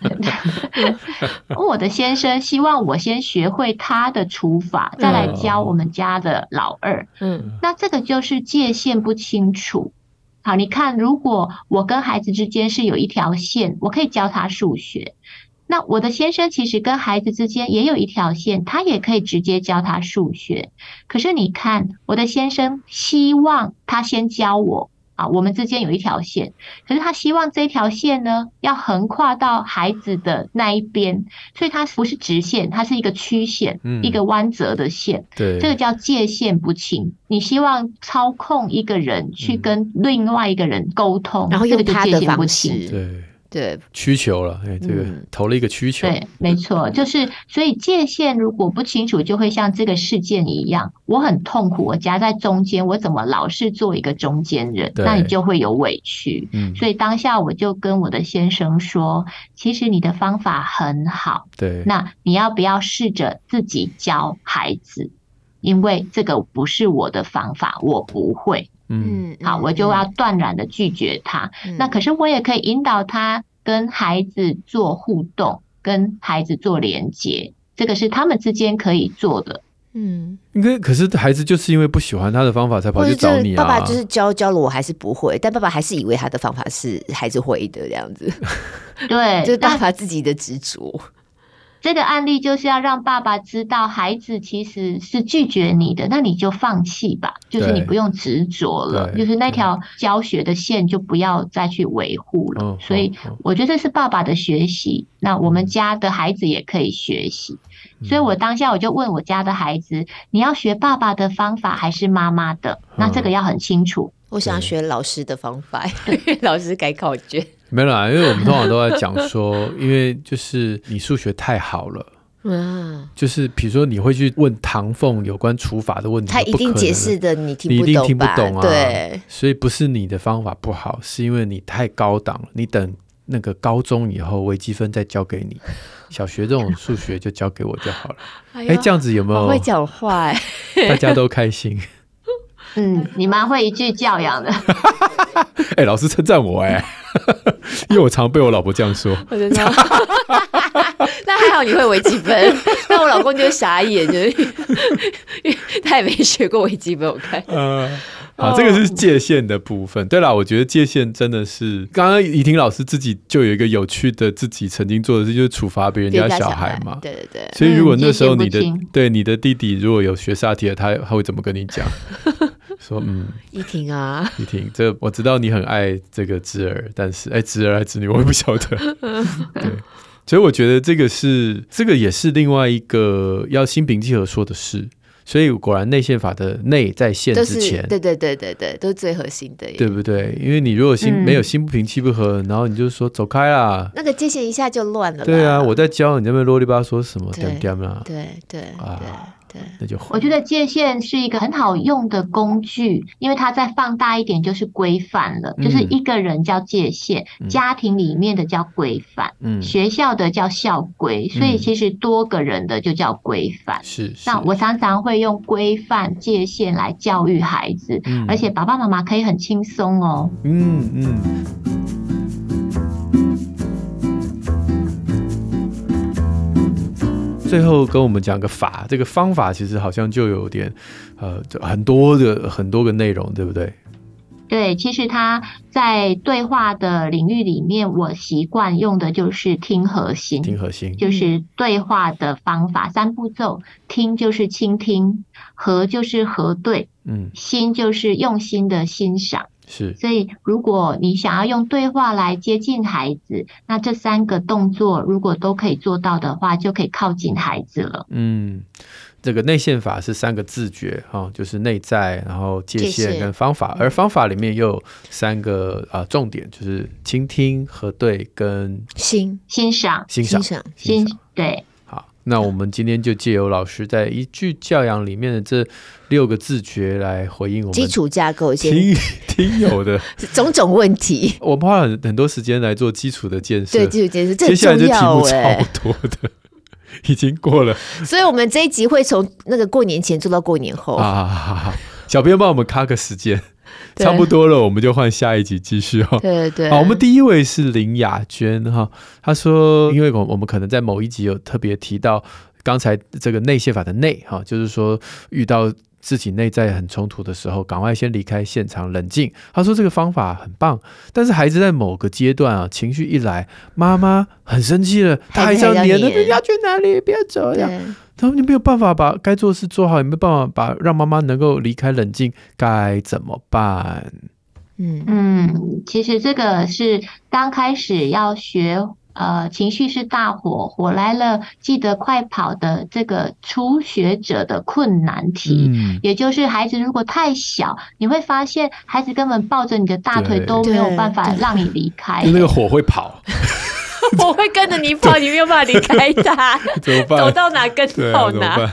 我的先生希望我先学会他的除法，再来教我们家的老二。嗯，那这个就是界限不清楚。好，你看，如果我跟孩子之间是有一条线，我可以教他数学。那我的先生其实跟孩子之间也有一条线，他也可以直接教他数学。可是你看，我的先生希望他先教我啊，我们之间有一条线。可是他希望这条线呢，要横跨到孩子的那一边，所以它不是直线，它是一个曲线，嗯、一个弯折的线。对，这个叫界限不清。你希望操控一个人去跟另外一个人沟通，然后用他的方式。对。对，需求了，哎，这个投了一个需求。对，没错，就是所以界限如果不清楚，就会像这个事件一样，我很痛苦，我夹在中间，我怎么老是做一个中间人？那你就会有委屈。嗯，所以当下我就跟我的先生说，其实你的方法很好，对，那你要不要试着自己教孩子？因为这个不是我的方法，我不会。嗯，好，我就要断然的拒绝他。嗯、那可是我也可以引导他跟孩子做互动，跟孩子做连接，这个是他们之间可以做的。嗯，应该可是孩子就是因为不喜欢他的方法才跑去找你啊。爸爸就是教教了我还是不会，但爸爸还是以为他的方法是孩子会的这样子。对，就是爸爸自己的执着。这个案例就是要让爸爸知道，孩子其实是拒绝你的，那你就放弃吧，就是你不用执着了，就是那条教学的线就不要再去维护了。所以我觉得这是爸爸的学习，那我们家的孩子也可以学习。所以我当下我就问我家的孩子，你要学爸爸的方法还是妈妈的？那这个要很清楚。我想要学老师的方法，老师改考卷。没啦，因为我们通常都在讲说，因为就是你数学太好了，嗯，就是比如说你会去问唐凤有关除法的问题，他一定解释的你听不懂，你一定听不懂啊，对，所以不是你的方法不好，是因为你太高档了。你等那个高中以后微积分再教给你，小学这种数学就交给我就好了。哎，哎，这样子有没有？会讲话哎，大家都开心。嗯，你蛮会一句教养的。哎，老师称赞我哎。因为我常被我老婆这样说，我真的。那还好你会微积分，那我老公就傻眼，就是因为他也没学过微积分。我看，嗯，好，这个是界限的部分。对了，我觉得界限真的是，刚刚怡婷老师自己就有一个有趣的自己曾经做的事，就是处罚别人家小孩嘛。对对对。所以如果那时候你的对你的弟弟如果有学萨提尔，他他会怎么跟你讲？说嗯，依婷啊，依婷，这我知道你很爱这个侄儿，但是哎，侄儿还是侄女，我也不晓得。对，所以我觉得这个是这个也是另外一个要心平气和说的事。所以果然内线法的内在线之前，对对对对对，都是最核心的，对不对？因为你如果心、嗯、没有心不平气不和，然后你就说走开啦，那个界限一下就乱了。对啊，我在教你，那边啰里吧嗦什么点点啦？对对啊。那就我觉得界限是一个很好用的工具，因为它再放大一点就是规范了，嗯、就是一个人叫界限，嗯、家庭里面的叫规范，嗯，学校的叫校规，所以其实多个人的就叫规范。是、嗯，那我常常会用规范界限来教育孩子，嗯、而且爸爸妈妈可以很轻松哦。嗯嗯。最后跟我们讲个法，这个方法其实好像就有点呃，很多的很多个内容，对不对？对，其实他在对话的领域里面，我习惯用的就是听核心，听核心。就是对话的方法，三步骤：听就是倾听，核就是核对，嗯，心就是用心的欣赏。是，所以如果你想要用对话来接近孩子，那这三个动作如果都可以做到的话，就可以靠近孩子了。嗯。这个内线法是三个自觉哈，就是内在，然后界限跟方法，而方法里面又有三个啊重点，就是倾听、核对跟欣。欣赏、欣赏、欣赏。欣对，好，那我们今天就借由老师在一句教养里面的这六个自觉来回应我们。基础架构先，听听友的。种种问题。我们花了很很多时间来做基础的建设，对基础建设，接下来就题目超多的。已经过了，所以我们这一集会从那个过年前做到过年后。啊。好好，小编帮我们卡个时间，差不多了，我们就换下一集继续哈。对对对，好，我们第一位是林雅娟哈，她说，因为我我们可能在某一集有特别提到刚才这个内线法的内哈，就是说遇到。自己内在很冲突的时候，赶快先离开现场，冷静。他说这个方法很棒，但是孩子在某个阶段啊，情绪一来，妈妈很生气了，他还是要黏着，你要去哪里？不要走呀！他说你没有办法把该做的事做好，也没有办法把让妈妈能够离开冷静，该怎么办？嗯。嗯，其实这个是刚开始要学。呃，情绪是大火，火来了，记得快跑的这个初学者的困难题，嗯，也就是孩子如果太小，你会发现孩子根本抱着你的大腿都没有办法让你离开，那个火会跑，我会跟着你跑，你没有办法离开他，怎么办？走到哪跟到哪。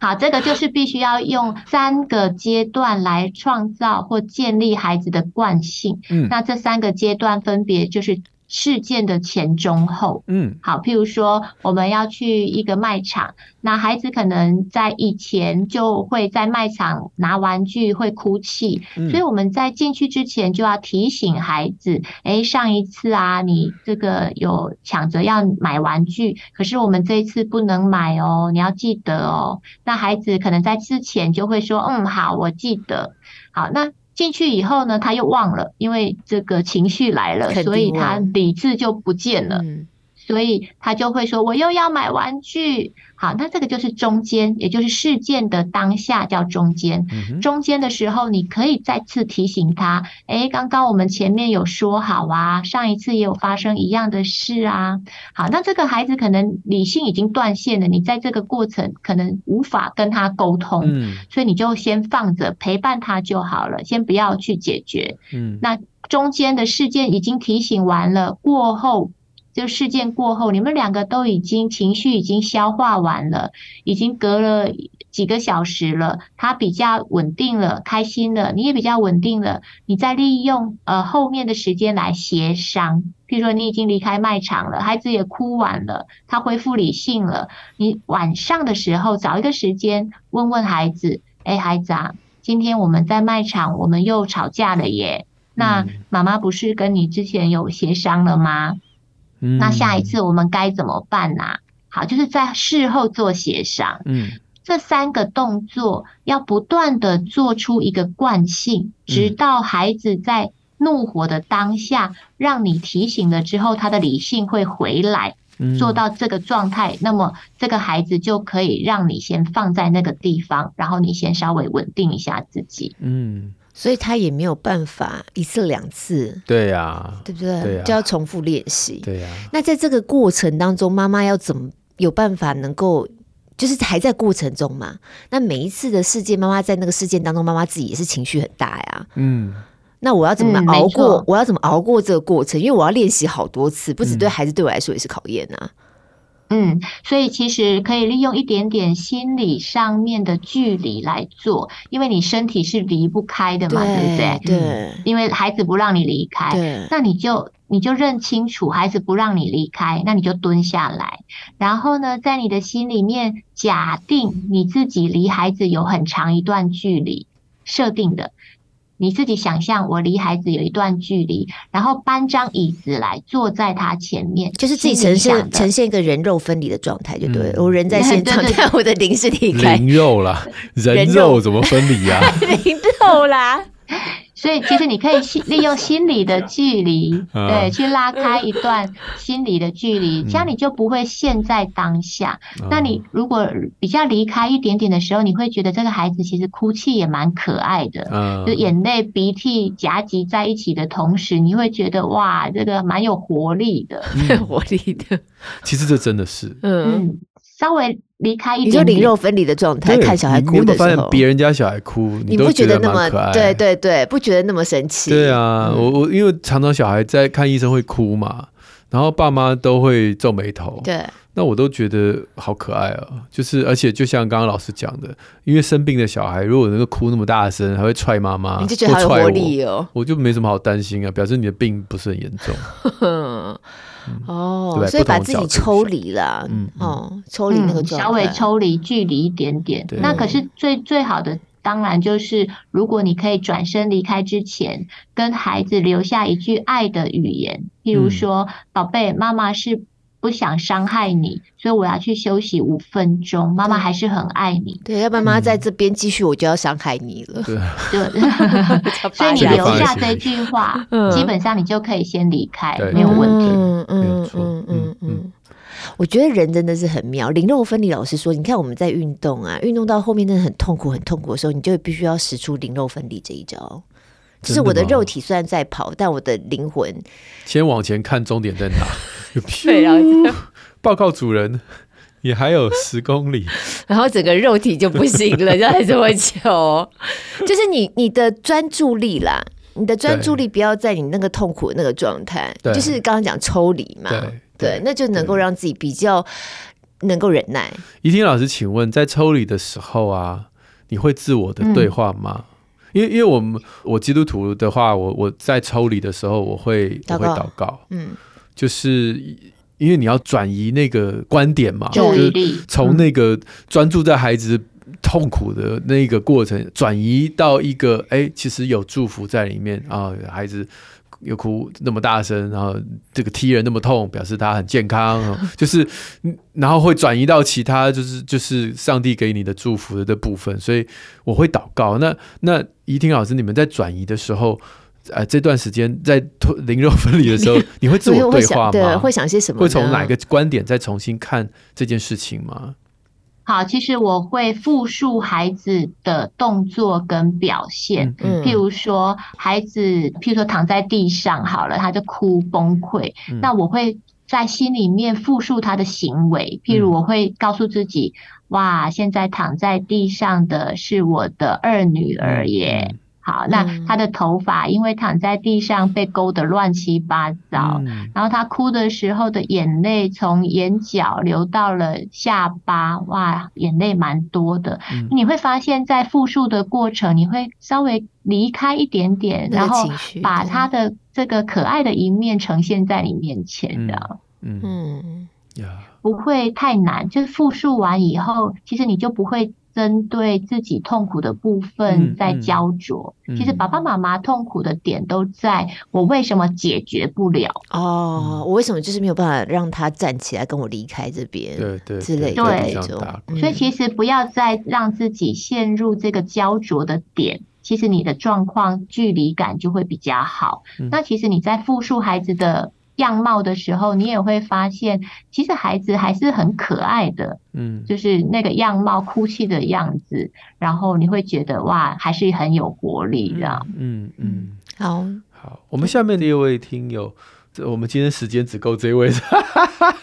好，这个就是必须要用三个阶段来创造或建立孩子的惯性。嗯，那这三个阶段分别就是。事件的前中后，嗯，好，譬如说我们要去一个卖场，那孩子可能在以前就会在卖场拿玩具会哭泣，嗯，所以我们在进去之前就要提醒孩子，诶，上一次啊，你这个有抢着要买玩具，可是我们这一次不能买哦，你要记得哦。那孩子可能在之前就会说，嗯，好，我记得。好，那。进去以后呢，他又忘了，因为这个情绪来了，所以他理智就不见了。嗯所以他就会说：“我又要买玩具。”好，那这个就是中间，也就是事件的当下叫中间。嗯、中间的时候，你可以再次提醒他：“诶，刚刚我们前面有说好啊，上一次也有发生一样的事啊。”好，那这个孩子可能理性已经断线了，你在这个过程可能无法跟他沟通，嗯，所以你就先放着陪伴他就好了，先不要去解决。嗯，那中间的事件已经提醒完了，过后。就事件过后，你们两个都已经情绪已经消化完了，已经隔了几个小时了，他比较稳定了，开心了，你也比较稳定了，你再利用呃后面的时间来协商。譬如说，你已经离开卖场了，孩子也哭完了，他恢复理性了，你晚上的时候找一个时间问问孩子，哎，孩子啊，今天我们在卖场，我们又吵架了耶，那妈妈不是跟你之前有协商了吗？那下一次我们该怎么办呢、啊？好，就是在事后做协商。嗯，这三个动作要不断的做出一个惯性，直到孩子在怒火的当下，让你提醒了之后，他的理性会回来，做到这个状态。那么这个孩子就可以让你先放在那个地方，然后你先稍微稳定一下自己。嗯。所以他也没有办法一次两次，对呀、啊，对不对？对啊、就要重复练习，对呀、啊。那在这个过程当中，妈妈要怎么有办法能够，就是还在过程中嘛？那每一次的事件，妈妈在那个事件当中，妈妈自己也是情绪很大呀。嗯，那我要怎么熬过？嗯、我要怎么熬过这个过程？因为我要练习好多次，不止对孩子，对我来说也是考验啊。嗯嗯，所以其实可以利用一点点心理上面的距离来做，因为你身体是离不开的嘛，对，对不对？对，因为孩子不让你离开，那你就你就认清楚孩子不让你离开，那你就蹲下来，然后呢，在你的心里面假定你自己离孩子有很长一段距离设定的。你自己想象，我离孩子有一段距离，然后搬张椅子来坐在他前面，就是自己呈现呈现一个人肉分离的状态，就对了。嗯、我人在 现场，但我的灵是离开。灵肉啦，人肉怎么分离啊？灵肉啦。所以，其实你可以利用心理的距离，对，去拉开一段心理的距离，这样你就不会陷在当下。那你如果比较离开一点点的时候，你会觉得这个孩子其实哭泣也蛮可爱的，就眼泪鼻涕夹集在一起的同时，你会觉得哇，这个蛮有活力的，有活力的。其实这真的是，嗯。稍微离开一点，点，你就灵肉分离的状态看小孩哭的时候，你有没有发现别人家小孩哭，你都觉得那么可爱？对对对，不觉得那么神奇？对啊，嗯、我我因为常常小孩在看医生会哭嘛，然后爸妈都会皱眉头。对，那我都觉得好可爱啊！就是而且就像刚刚老师讲的，因为生病的小孩如果能够哭那么大声，还会踹妈妈，你就觉得好有活力哦。我就没什么好担心啊，表示你的病不是很严重。哦，嗯、所以把自己抽离了，嗯，哦，抽离那个状态、嗯、稍微抽离距离一点点。那可是最最好的，当然就是如果你可以转身离开之前，跟孩子留下一句爱的语言，譬如说：“宝贝、嗯，妈妈是。”不想伤害你，所以我要去休息五分钟。妈妈还是很爱你，对，要不然妈妈在这边继续，我就要伤害你了。对，所以你留下这句话，基本上你就可以先离开，没有问题。嗯嗯嗯嗯嗯，我觉得人真的是很妙。灵肉分离老师说，你看我们在运动啊，运动到后面真的很痛苦，很痛苦的时候，你就必须要使出灵肉分离这一招。就是我的肉体虽然在跑，但我的灵魂先往前看，终点在哪？对啊，报告主人，也还有十公里，然后整个肉体就不行了，就还这么久。就是你你的专注力啦，你的专注力不要在你那个痛苦的那个状态，就是刚刚讲抽离嘛，对，对对那就能够让自己比较能够忍耐。怡婷老师，请问在抽离的时候啊，你会自我的对话吗？嗯因为，因为我们我基督徒的话，我我在抽离的时候，我会祷告我会祷告，嗯，就是因为你要转移那个观点嘛，就是从那个专注在孩子痛苦的那个过程，转移到一个哎、欸，其实有祝福在里面啊，孩子。又哭那么大声，然后这个踢人那么痛，表示他很健康，就是，然后会转移到其他，就是就是上帝给你的祝福的这部分，所以我会祷告。那那怡婷老师，你们在转移的时候，呃，这段时间在灵肉分离的时候，你会自我对话吗？对，会想些什么？会从哪个观点再重新看这件事情吗？好，其实我会复述孩子的动作跟表现，嗯，譬如说孩子，譬如说躺在地上，好了，他就哭崩溃，嗯，那我会在心里面复述他的行为，譬如我会告诉自己，嗯，哇，现在躺在地上的是我的二女儿耶。嗯好，那他的头发因为躺在地上被勾得乱七八糟，嗯、然后他哭的时候的眼泪从眼角流到了下巴，哇，眼泪蛮多的。嗯、你会发现在复述的过程，你会稍微离开一点点，然后把他的这个可爱的一面呈现在你面前的，嗯嗯，不会太难。就是复述完以后，其实你就不会。针对自己痛苦的部分在焦灼，嗯嗯、其实爸爸妈妈痛苦的点都在我为什么解决不了？哦，我为什么就是没有办法让他站起来跟我离开这边？对对之类的那种。所以其实不要再让自己陷入这个焦灼的点，其实你的状况距离感就会比较好。嗯、那其实你在复述孩子的。样貌的时候，你也会发现，其实孩子还是很可爱的，嗯，就是那个样貌，哭泣的样子，然后你会觉得哇，还是很有活力这样，嗯嗯，嗯。好，好，我们下面的一位听友，这我们今天时间只够这一位，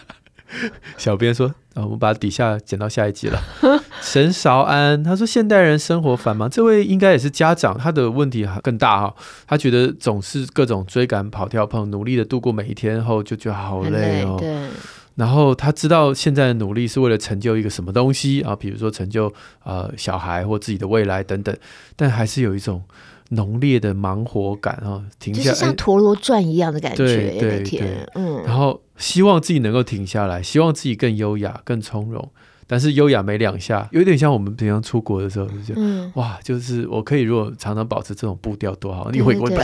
小编说。啊，我们把底下剪到下一集了。陈韶安他说：“现代人生活繁忙，这位应该也是家长，他的问题还更大哈。他觉得总是各种追赶、跑跳碰，努力的度过每一天后，就觉得好累哦。对。然后他知道现在的努力是为了成就一个什么东西啊，比如说成就呃小孩或自己的未来等等，但还是有一种浓烈的忙活感啊。停下，就是像陀螺转一样的感觉。对对对，嗯。然后。希望自己能够停下来，希望自己更优雅、更从容，但是优雅没两下，有点像我们平常出国的时候，就觉得、嗯、哇，就是我可以如果常常保持这种步调多好，你回国就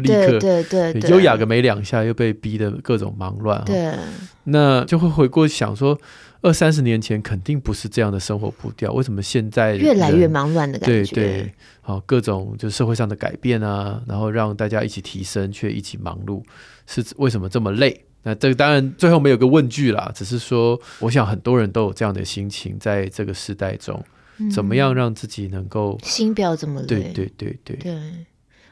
立刻对对对，优雅个没两下，又被逼得各种忙乱，对，那就会回过想说，二三十年前肯定不是这样的生活步调，为什么现在越来越忙乱的感觉？对对，好，各种就社会上的改变啊，然后让大家一起提升，却一起忙碌，是为什么这么累？那这个当然最后没有个问句啦，只是说，我想很多人都有这样的心情，在这个时代中，嗯、怎么样让自己能够心不要这么累？对对对对。对，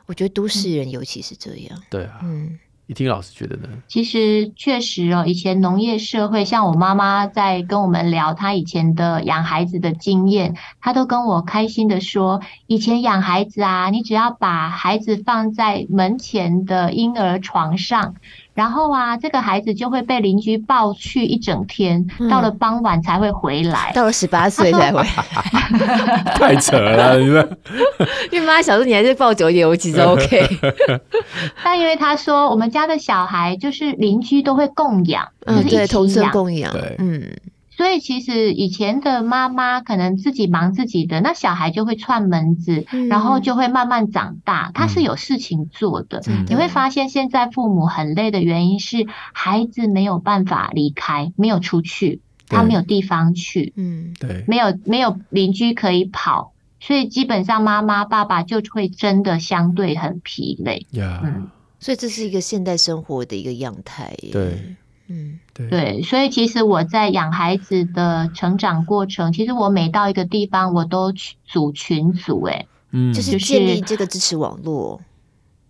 我觉得都市人尤其是这样。嗯、对啊，嗯。一听老师觉得呢？其实确实哦，以前农业社会，像我妈妈在跟我们聊她以前的养孩子的经验，她都跟我开心的说，以前养孩子啊，你只要把孩子放在门前的婴儿床上。然后啊，这个孩子就会被邻居抱去一整天，嗯、到了傍晚才会回来。到了十八岁才回来，太扯了，你们。因为妈妈小时候你还是抱久一点，我其实 OK。但因为他说，我们家的小孩就是邻居都会供养，嗯，就是、对，同生供养，对，嗯。所以其实以前的妈妈可能自己忙自己的，那小孩就会串门子，嗯、然后就会慢慢长大。他是有事情做的。嗯、你会发现现在父母很累的原因是孩子没有办法离开，没有出去，他没有地方去，嗯，对，没有没有邻居可以跑，所以基本上妈妈爸爸就会真的相对很疲累。嗯，所以这是一个现代生活的一个样态。对。嗯，对对，所以其实我在养孩子的成长过程，其实我每到一个地方，我都组群组，哎，嗯，就是建立这个支持网络。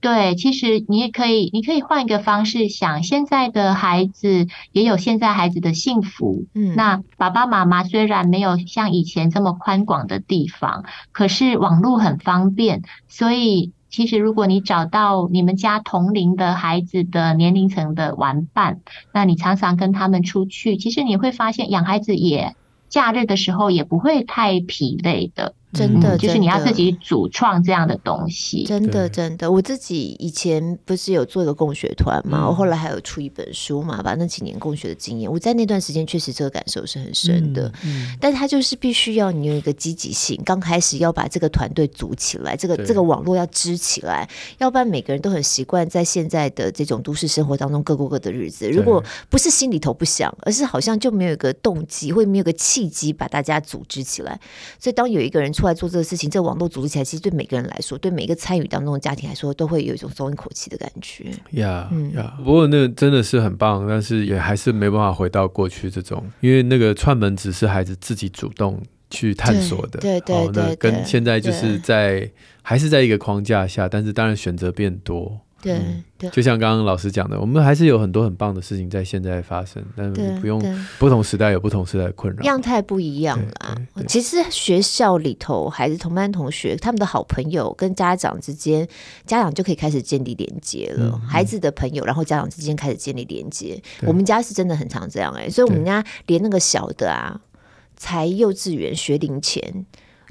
对，其实你也可以，你可以换一个方式想，现在的孩子也有现在孩子的幸福。嗯，那爸爸妈妈虽然没有像以前这么宽广的地方，可是网络很方便，所以。其实，如果你找到你们家同龄的孩子的年龄层的玩伴，那你常常跟他们出去，其实你会发现养孩子也假日的时候也不会太疲累的。真的，就是你要自己主创这样的东西。真的，真的，我自己以前不是有做一个共学团嘛，我后来还有出一本书嘛，把那几年共学的经验，我在那段时间确实这个感受是很深的。嗯，但他就是必须要你有一个积极性，刚开始要把这个团队组起来，这个这个网络要支起来，要不然每个人都很习惯在现在的这种都市生活当中各过各的日子。如果不是心里头不想，而是好像就没有一个动机，会没有个契机把大家组织起来。所以当有一个人出来做这个事情，这个网络组织起来，其实对每个人来说，对每个参与当中的家庭来说，都会有一种松一口气的感觉。呀呀，不过那真的是很棒，但是也还是没办法回到过去这种，因为那个串门只是孩子自己主动去探索的，对对对，那跟现在就是在还是在一个框架下，但是当然选择变多。对对，就像刚刚老师讲的，我们还是有很多很棒的事情在现在发生，但是不用不同时代有不同时代的困扰，样态不一样啦。其实学校里头，孩子同班同学，他们的好朋友跟家长之间，家长就可以开始建立连接了。孩子的朋友，然后家长之间开始建立连接。我们家是真的很常这样哎，所以我们家连那个小的啊，才幼稚园学龄前。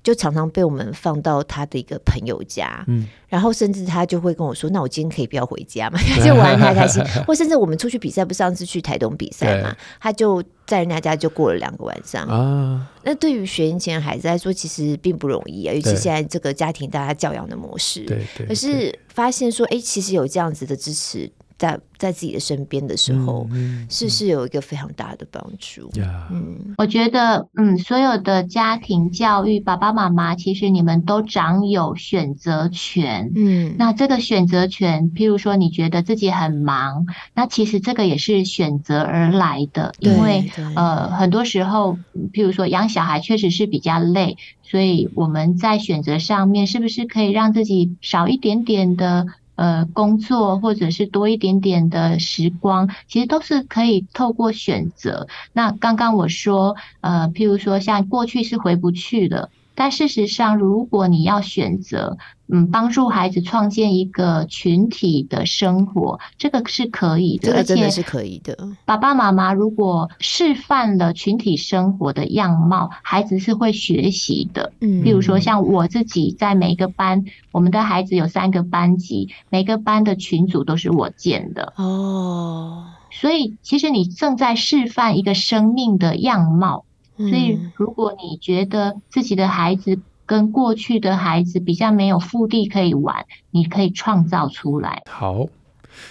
就常常被我们放到他的一个朋友家，嗯，然后甚至他就会跟我说：“那我今天可以不要回家吗？” 就玩太开心。或甚至我们出去比赛，不是上次去台东比赛嘛？他就在人家家就过了两个晚上啊。那对于学龄前的孩子来说，其实并不容易啊，尤其现在这个家庭大家教养的模式。对对。可是发现说，哎，其实有这样子的支持。在在自己的身边的时候，嗯嗯、是是有一个非常大的帮助。嗯，我觉得，嗯，所有的家庭教育，爸爸妈妈，其实你们都掌有选择权。嗯，那这个选择权，譬如说，你觉得自己很忙，那其实这个也是选择而来的。因为呃，很多时候，譬如说养小孩确实是比较累，所以我们在选择上面，是不是可以让自己少一点点的？呃，工作或者是多一点点的时光，其实都是可以透过选择。那刚刚我说，呃，譬如说像过去是回不去的。但事实上，如果你要选择，嗯，帮助孩子创建一个群体的生活，这个是可以的，这个真的是可以的。爸爸妈妈如果示范了群体生活的样貌，孩子是会学习的。嗯，比如说像我自己在每个班，我们的孩子有三个班级，每个班的群组都是我建的。哦，所以其实你正在示范一个生命的样貌。所以如果你觉得自己的孩子跟过去的孩子比较没有腹地可以玩，你可以创造出来。好。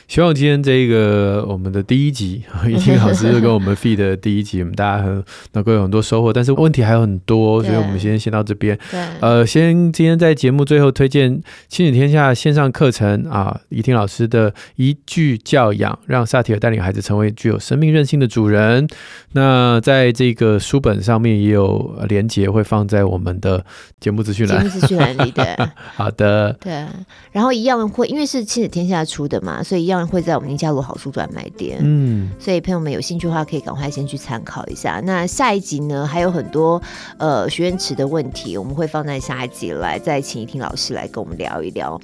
希望今天这个我们的第一集，一听老师跟我们 feed 的第一集，我们大家很能够有很多收获。但是问题还有很多，所以我们先先到这边。对呃，先今天在节目最后推荐亲子天下线上课程啊，怡婷老师的一句教养，让萨提尔带领孩子成为具有生命韧性的主人。那在这个书本上面也有连结，会放在我们的节目资讯栏。节目资讯栏里的。好的。对，然后一样会，因为是亲子天下出的嘛，所以。一样会在我们宁夏路好书专卖店，嗯，所以朋友们有兴趣的话，可以赶快先去参考一下。那下一集呢，还有很多呃许愿池的问题，我们会放在下一集来再请一婷老师来跟我们聊一聊。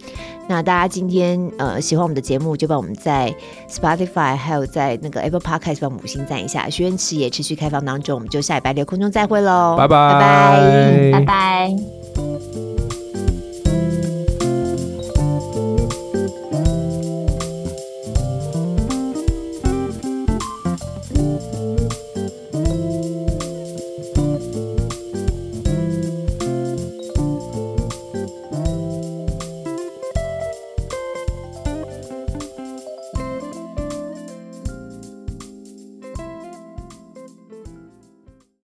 那大家今天呃喜欢我们的节目，就帮我们在 Spotify 还有在那个 Apple Podcast 帮我们五星赞一下。许愿池也持续开放当中，我们就下礼拜六空中再会喽，拜拜拜拜拜拜。